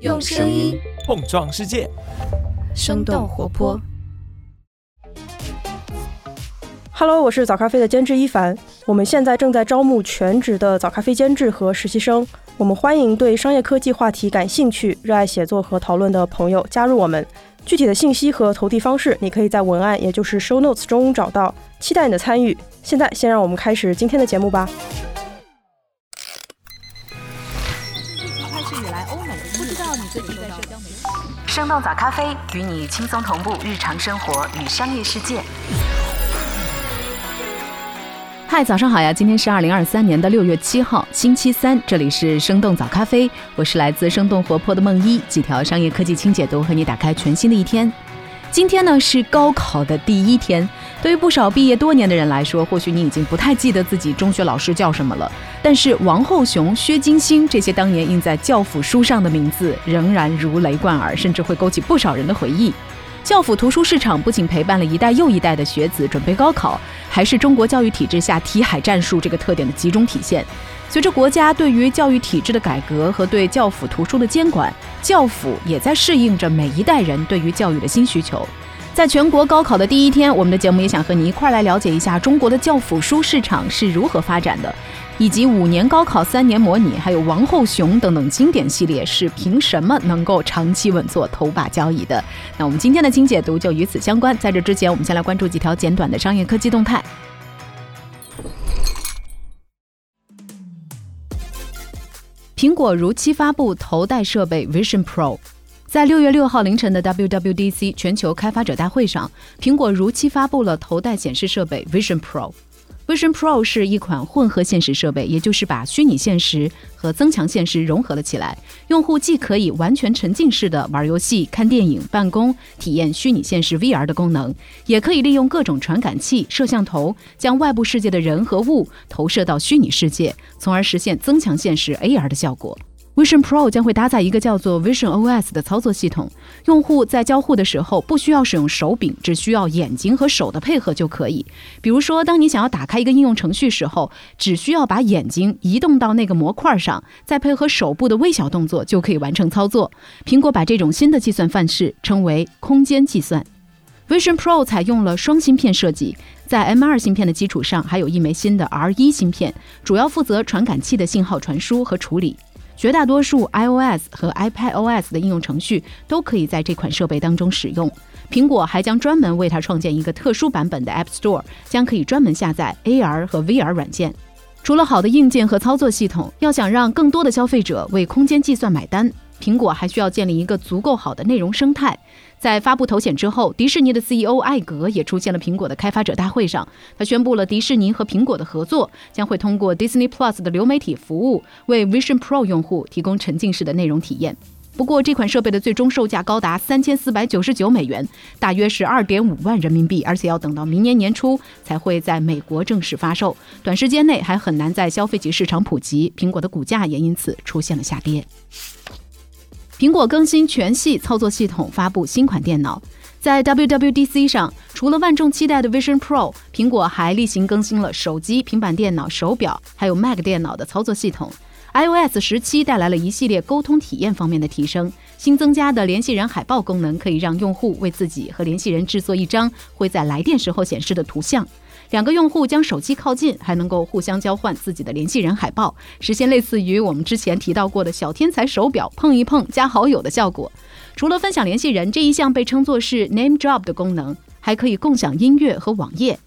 用声音碰撞世界，生动活泼。Hello，我是早咖啡的监制一凡。我们现在正在招募全职的早咖啡监制和实习生。我们欢迎对商业科技话题感兴趣、热爱写作和讨论的朋友加入我们。具体的信息和投递方式，你可以在文案，也就是 show notes 中找到。期待你的参与。现在，先让我们开始今天的节目吧。生动早咖啡与你轻松同步日常生活与商业世界。嗨，早上好呀！今天是二零二三年的六月七号，星期三，这里是生动早咖啡，我是来自生动活泼的梦一，几条商业科技轻解读，和你打开全新的一天。今天呢是高考的第一天，对于不少毕业多年的人来说，或许你已经不太记得自己中学老师叫什么了，但是王后雄、薛金星这些当年印在教辅书上的名字，仍然如雷贯耳，甚至会勾起不少人的回忆。教辅图书市场不仅陪伴了一代又一代的学子准备高考，还是中国教育体制下题海战术这个特点的集中体现。随着国家对于教育体制的改革和对教辅图书的监管，教辅也在适应着每一代人对于教育的新需求。在全国高考的第一天，我们的节目也想和你一块儿来了解一下中国的教辅书市场是如何发展的，以及五年高考、三年模拟，还有王后雄等等经典系列是凭什么能够长期稳坐头把交椅的。那我们今天的精解读就与此相关。在这之前，我们先来关注几条简短的商业科技动态。苹果如期发布头戴设备 Vision Pro。在六月六号凌晨的 WWDC 全球开发者大会上，苹果如期发布了头戴显示设备 Vision Pro。Vision Pro 是一款混合现实设备，也就是把虚拟现实和增强现实融合了起来。用户既可以完全沉浸式的玩游戏、看电影、办公，体验虚拟现实 VR 的功能，也可以利用各种传感器、摄像头，将外部世界的人和物投射到虚拟世界，从而实现增强现实 AR 的效果。Vision Pro 将会搭载一个叫做 Vision OS 的操作系统，用户在交互的时候不需要使用手柄，只需要眼睛和手的配合就可以。比如说，当你想要打开一个应用程序时候，只需要把眼睛移动到那个模块上，再配合手部的微小动作就可以完成操作。苹果把这种新的计算范式称为空间计算。Vision Pro 采用了双芯片设计，在 M2 芯片的基础上，还有一枚新的 R1 芯片，主要负责传感器的信号传输和处理。绝大多数 iOS 和 iPadOS 的应用程序都可以在这款设备当中使用。苹果还将专门为它创建一个特殊版本的 App Store，将可以专门下载 AR 和 VR 软件。除了好的硬件和操作系统，要想让更多的消费者为空间计算买单，苹果还需要建立一个足够好的内容生态。在发布头显之后，迪士尼的 CEO 艾格也出现了苹果的开发者大会上。他宣布了迪士尼和苹果的合作，将会通过 Disney Plus 的流媒体服务，为 Vision Pro 用户提供沉浸式的内容体验。不过，这款设备的最终售价高达三千四百九十九美元，大约是二点五万人民币，而且要等到明年年初才会在美国正式发售。短时间内还很难在消费级市场普及，苹果的股价也因此出现了下跌。苹果更新全系操作系统，发布新款电脑。在 WWDC 上，除了万众期待的 Vision Pro，苹果还例行更新了手机、平板电脑、手表，还有 Mac 电脑的操作系统。iOS 十七带来了一系列沟通体验方面的提升，新增加的联系人海报功能可以让用户为自己和联系人制作一张会在来电时候显示的图像。两个用户将手机靠近，还能够互相交换自己的联系人海报，实现类似于我们之前提到过的小天才手表碰一碰加好友的效果。除了分享联系人这一项被称作是 Name Drop 的功能，还可以共享音乐和网页。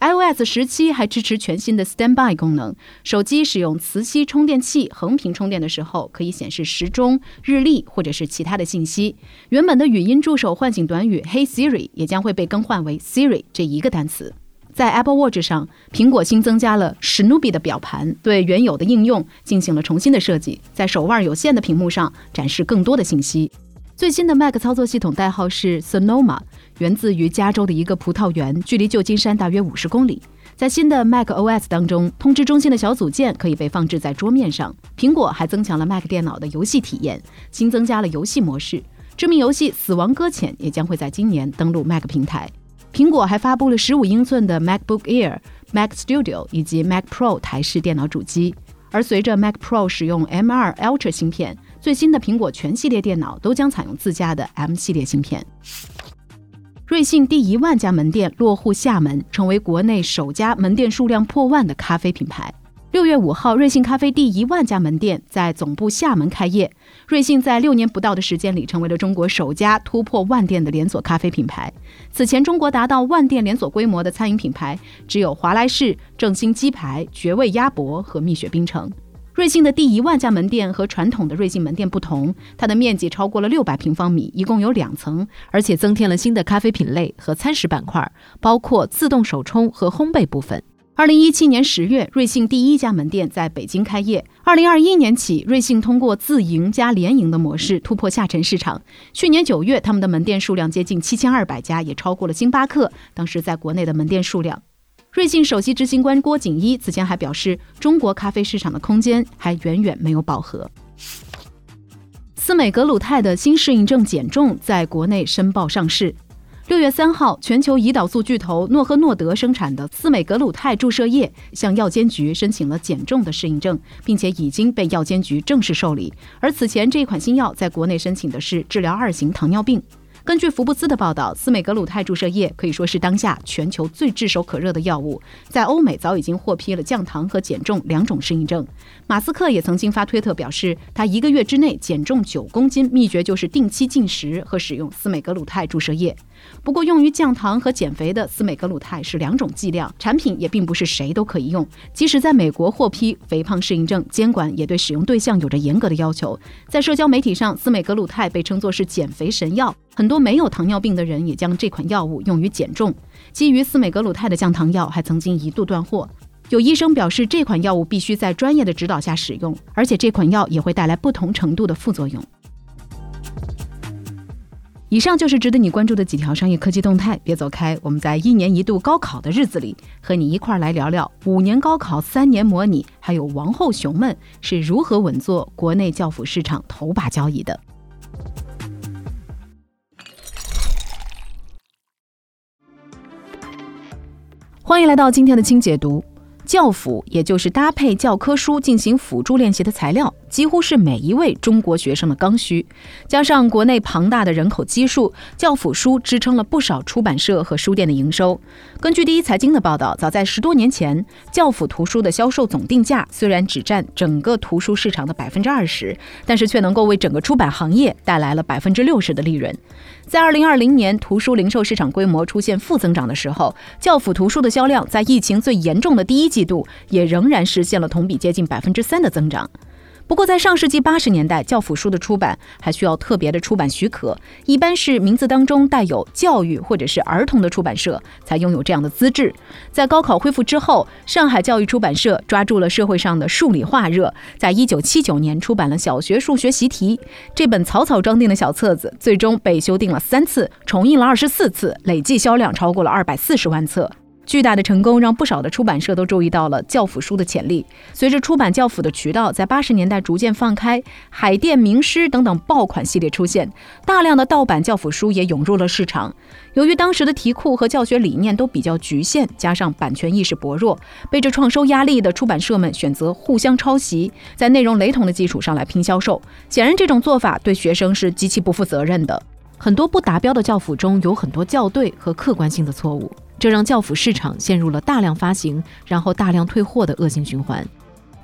iOS 十七还支持全新的 Standby 功能，手机使用磁吸充电器横屏充电的时候，可以显示时钟、日历或者是其他的信息。原本的语音助手唤醒短语 Hey Siri 也将会被更换为 Siri 这一个单词。在 Apple Watch 上，苹果新增加了史努比的表盘，对原有的应用进行了重新的设计，在手腕有限的屏幕上展示更多的信息。最新的 Mac 操作系统代号是 Sonoma，源自于加州的一个葡萄园，距离旧金山大约五十公里。在新的 Mac OS 当中，通知中心的小组件可以被放置在桌面上。苹果还增强了 Mac 电脑的游戏体验，新增加了游戏模式。知名游戏《死亡搁浅》也将会在今年登陆 Mac 平台。苹果还发布了十五英寸的 MacBook Air、Mac Studio 以及 Mac Pro 台式电脑主机。而随着 Mac Pro 使用 M2 Ultra 芯片，最新的苹果全系列电脑都将采用自家的 M 系列芯片。瑞幸第一万家门店落户厦门，成为国内首家门店数量破万的咖啡品牌。六月五号，瑞幸咖啡第一万家门店在总部厦门开业。瑞幸在六年不到的时间里，成为了中国首家突破万店的连锁咖啡品牌。此前，中国达到万店连锁规模的餐饮品牌只有华莱士、正新鸡排、绝味鸭脖和蜜雪冰城。瑞幸的第一万家门店和传统的瑞幸门店不同，它的面积超过了六百平方米，一共有两层，而且增添了新的咖啡品类和餐食板块，包括自动手冲和烘焙部分。二零一七年十月，瑞幸第一家门店在北京开业。二零二一年起，瑞幸通过自营加联营的模式突破下沉市场。去年九月，他们的门店数量接近七千二百家，也超过了星巴克当时在国内的门店数量。瑞幸首席执行官郭景一此前还表示，中国咖啡市场的空间还远远没有饱和。斯美格鲁肽的新适应症减重在国内申报上市。六月三号，全球胰岛素巨头诺和诺德生产的斯美格鲁肽注射液向药监局申请了减重的适应症，并且已经被药监局正式受理。而此前这款新药在国内申请的是治疗二型糖尿病。根据福布斯的报道，斯美格鲁肽注射液可以说是当下全球最炙手可热的药物，在欧美早已经获批了降糖和减重两种适应症。马斯克也曾经发推特表示，他一个月之内减重九公斤，秘诀就是定期进食和使用斯美格鲁肽注射液。不过，用于降糖和减肥的斯美格鲁肽是两种剂量，产品也并不是谁都可以用。即使在美国获批肥胖适应症，监管也对使用对象有着严格的要求。在社交媒体上，斯美格鲁肽被称作是减肥神药，很多没有糖尿病的人也将这款药物用于减重。基于斯美格鲁肽的降糖药还曾经一度断货，有医生表示这款药物必须在专业的指导下使用，而且这款药也会带来不同程度的副作用。以上就是值得你关注的几条商业科技动态，别走开。我们在一年一度高考的日子里，和你一块儿来聊聊五年高考、三年模拟，还有王后熊们是如何稳坐国内教辅市场头把交椅的。欢迎来到今天的轻解读。教辅也就是搭配教科书进行辅助练习的材料，几乎是每一位中国学生的刚需。加上国内庞大的人口基数，教辅书支撑了不少出版社和书店的营收。根据第一财经的报道，早在十多年前，教辅图书的销售总定价虽然只占整个图书市场的百分之二十，但是却能够为整个出版行业带来了百分之六十的利润。在二零二零年图书零售市场规模出现负增长的时候，教辅图书的销量在疫情最严重的第一季度也仍然实现了同比接近百分之三的增长。不过，在上世纪八十年代，教辅书的出版还需要特别的出版许可，一般是名字当中带有“教育”或者是“儿童”的出版社才拥有这样的资质。在高考恢复之后，上海教育出版社抓住了社会上的数理化热，在一九七九年出版了《小学数学习题》这本草草装订的小册子，最终被修订了三次，重印了二十四次，累计销量超过了二百四十万册。巨大的成功让不少的出版社都注意到了教辅书的潜力。随着出版教辅的渠道在八十年代逐渐放开，海淀名师等等爆款系列出现，大量的盗版教辅书也涌入了市场。由于当时的题库和教学理念都比较局限，加上版权意识薄弱，背着创收压力的出版社们选择互相抄袭，在内容雷同的基础上来拼销售。显然，这种做法对学生是极其不负责任的。很多不达标的教辅中有很多校对和客观性的错误。这让教辅市场陷入了大量发行，然后大量退货的恶性循环。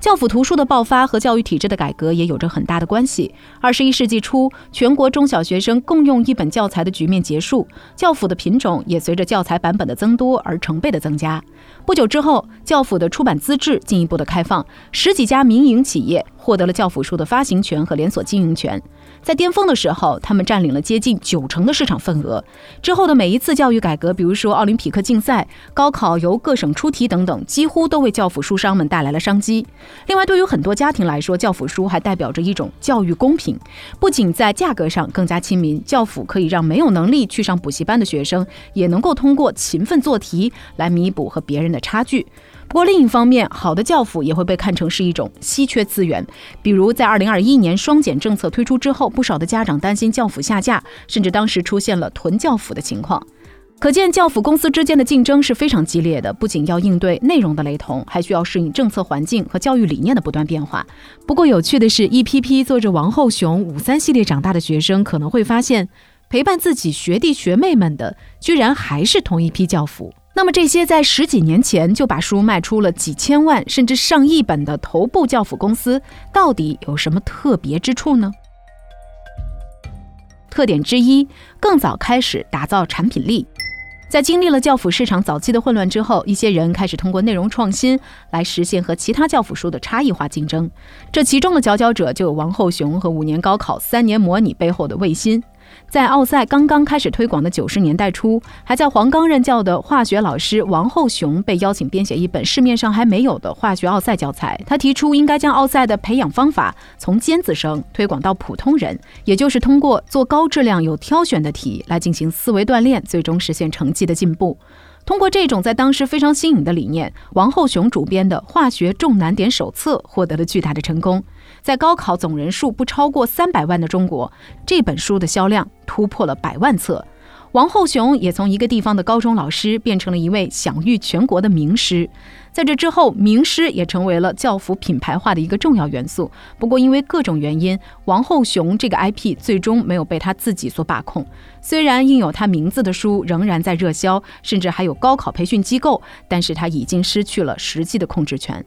教辅图书的爆发和教育体制的改革也有着很大的关系。二十一世纪初，全国中小学生共用一本教材的局面结束，教辅的品种也随着教材版本的增多而成倍的增加。不久之后，教辅的出版资质进一步的开放，十几家民营企业获得了教辅书的发行权和连锁经营权。在巅峰的时候，他们占领了接近九成的市场份额。之后的每一次教育改革，比如说奥林匹克竞赛、高考由各省出题等等，几乎都为教辅书商们带来了商机。另外，对于很多家庭来说，教辅书还代表着一种教育公平。不仅在价格上更加亲民，教辅可以让没有能力去上补习班的学生，也能够通过勤奋做题来弥补和别人的差距。不过另一方面，好的教辅也会被看成是一种稀缺资源。比如在二零二一年双减政策推出之后，不少的家长担心教辅下架，甚至当时出现了囤教辅的情况。可见教辅公司之间的竞争是非常激烈的，不仅要应对内容的雷同，还需要适应政策环境和教育理念的不断变化。不过有趣的是，一批批做着王后雄五三系列长大的学生，可能会发现，陪伴自己学弟学妹们的，居然还是同一批教辅。那么这些在十几年前就把书卖出了几千万甚至上亿本的头部教辅公司，到底有什么特别之处呢？特点之一，更早开始打造产品力。在经历了教辅市场早期的混乱之后，一些人开始通过内容创新来实现和其他教辅书的差异化竞争。这其中的佼佼者就有王后雄和五年高考三年模拟背后的卫新。在奥赛刚刚开始推广的九十年代初，还在黄冈任教的化学老师王厚雄被邀请编写一本市面上还没有的化学奥赛教材。他提出应该将奥赛的培养方法从尖子生推广到普通人，也就是通过做高质量、有挑选的题来进行思维锻炼，最终实现成绩的进步。通过这种在当时非常新颖的理念，王后雄主编的《化学重难点手册》获得了巨大的成功。在高考总人数不超过三百万的中国，这本书的销量突破了百万册。王后雄也从一个地方的高中老师变成了一位享誉全国的名师。在这之后，名师也成为了教辅品牌化的一个重要元素。不过，因为各种原因，王后雄这个 IP 最终没有被他自己所把控。虽然印有他名字的书仍然在热销，甚至还有高考培训机构，但是他已经失去了实际的控制权。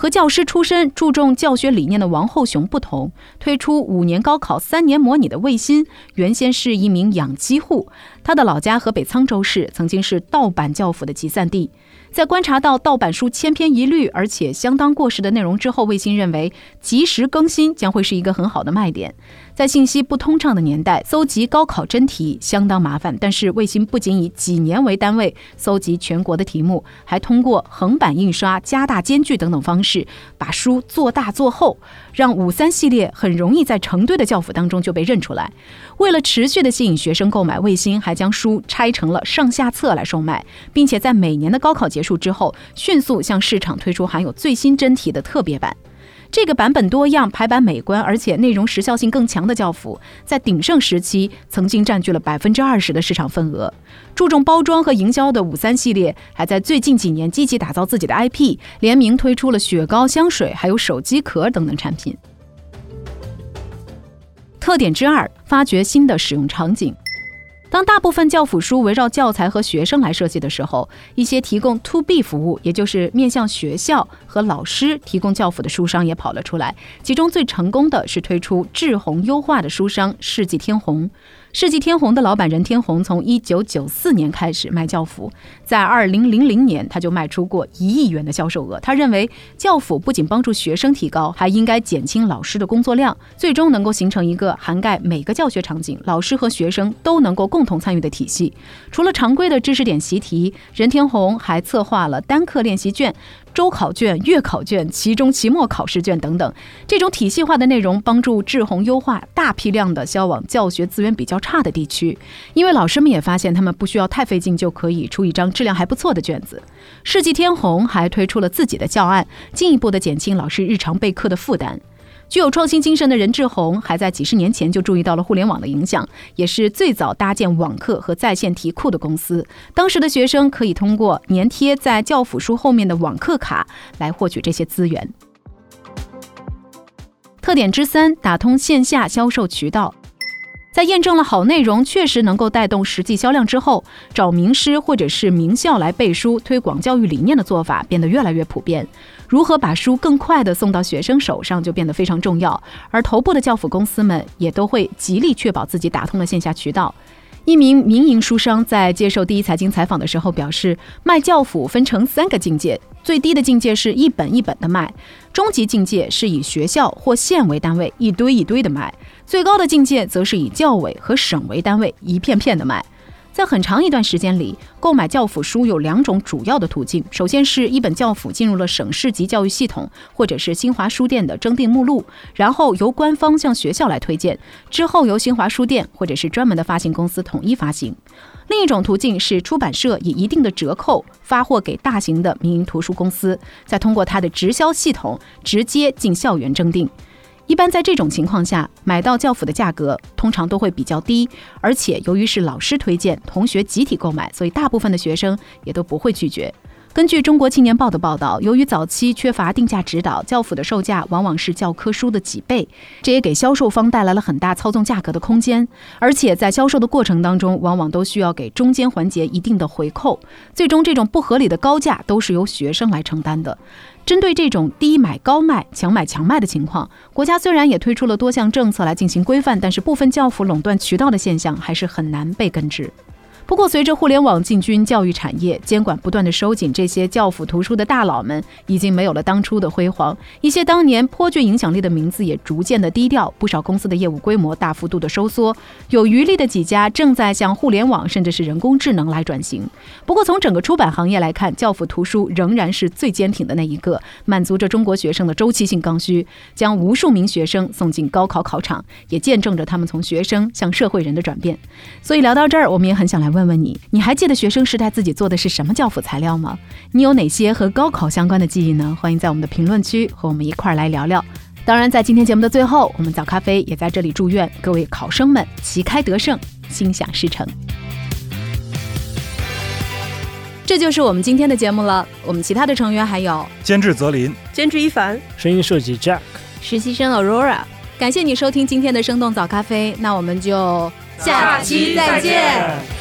和教师出身、注重教学理念的王后雄不同，推出五年高考三年模拟的卫星，原先是一名养鸡户，他的老家河北沧州市曾经是盗版教辅的集散地。在观察到盗版书千篇一律，而且相当过时的内容之后，卫星认为及时更新将会是一个很好的卖点。在信息不通畅的年代，搜集高考真题相当麻烦。但是卫星不仅以几年为单位搜集全国的题目，还通过横版印刷、加大间距等等方式，把书做大做厚，让五三系列很容易在成堆的教辅当中就被认出来。为了持续的吸引学生购买，卫星还将书拆成了上下册来售卖，并且在每年的高考结束之后，迅速向市场推出含有最新真题的特别版。这个版本多样、排版美观，而且内容时效性更强的教辅，在鼎盛时期曾经占据了百分之二十的市场份额。注重包装和营销的五三系列，还在最近几年积极打造自己的 IP，联名推出了雪糕、香水，还有手机壳等等产品。特点之二，发掘新的使用场景。当大部分教辅书围绕教材和学生来设计的时候，一些提供 To B 服务，也就是面向学校和老师提供教辅的书商也跑了出来。其中最成功的是推出志宏优化的书商世纪天虹。世纪天虹的老板任天虹从一九九四年开始卖教辅，在二零零零年他就卖出过一亿元的销售额。他认为教辅不仅帮助学生提高，还应该减轻老师的工作量，最终能够形成一个涵盖每个教学场景、老师和学生都能够共同参与的体系。除了常规的知识点习题，任天虹还策划了单课练习卷。周考卷、月考卷、期中、期末考试卷等等，这种体系化的内容帮助志宏优化大批量的销往教学资源比较差的地区。因为老师们也发现，他们不需要太费劲就可以出一张质量还不错的卷子。世纪天虹还推出了自己的教案，进一步的减轻老师日常备课的负担。具有创新精神的任志宏，还在几十年前就注意到了互联网的影响，也是最早搭建网课和在线题库的公司。当时的学生可以通过粘贴在教辅书后面的网课卡来获取这些资源。特点之三：打通线下销售渠道。在验证了好内容确实能够带动实际销量之后，找名师或者是名校来背书、推广教育理念的做法变得越来越普遍。如何把书更快地送到学生手上就变得非常重要，而头部的教辅公司们也都会极力确保自己打通了线下渠道。一名民营书商在接受第一财经采访的时候表示，卖教辅分成三个境界，最低的境界是一本一本的卖，中级境界是以学校或县为单位一堆一堆的卖，最高的境界则是以教委和省为单位一片片的卖。在很长一段时间里，购买教辅书有两种主要的途径。首先是一本教辅进入了省市级教育系统，或者是新华书店的征订目录，然后由官方向学校来推荐，之后由新华书店或者是专门的发行公司统一发行。另一种途径是出版社以一定的折扣发货给大型的民营图书公司，再通过它的直销系统直接进校园征订。一般在这种情况下，买到教辅的价格通常都会比较低，而且由于是老师推荐，同学集体购买，所以大部分的学生也都不会拒绝。根据中国青年报的报道，由于早期缺乏定价指导，教辅的售价往往是教科书的几倍，这也给销售方带来了很大操纵价格的空间。而且在销售的过程当中，往往都需要给中间环节一定的回扣，最终这种不合理的高价都是由学生来承担的。针对这种低买高卖、强买强卖的情况，国家虽然也推出了多项政策来进行规范，但是部分教辅垄断渠道的现象还是很难被根治。不过，随着互联网进军教育产业，监管不断的收紧，这些教辅图书的大佬们已经没有了当初的辉煌，一些当年颇具影响力的名字也逐渐的低调，不少公司的业务规模大幅度的收缩，有余力的几家正在向互联网甚至是人工智能来转型。不过，从整个出版行业来看，教辅图书仍然是最坚挺的那一个，满足着中国学生的周期性刚需，将无数名学生送进高考考场，也见证着他们从学生向社会人的转变。所以聊到这儿，我们也很想来问。问问你，你还记得学生时代自己做的是什么教辅材料吗？你有哪些和高考相关的记忆呢？欢迎在我们的评论区和我们一块儿来聊聊。当然，在今天节目的最后，我们早咖啡也在这里祝愿各位考生们旗开得胜，心想事成。这就是我们今天的节目了。我们其他的成员还有监制泽林、监制一凡、声音设计 Jack、实习生 Aurora。感谢你收听今天的生动早咖啡，那我们就。下期再见。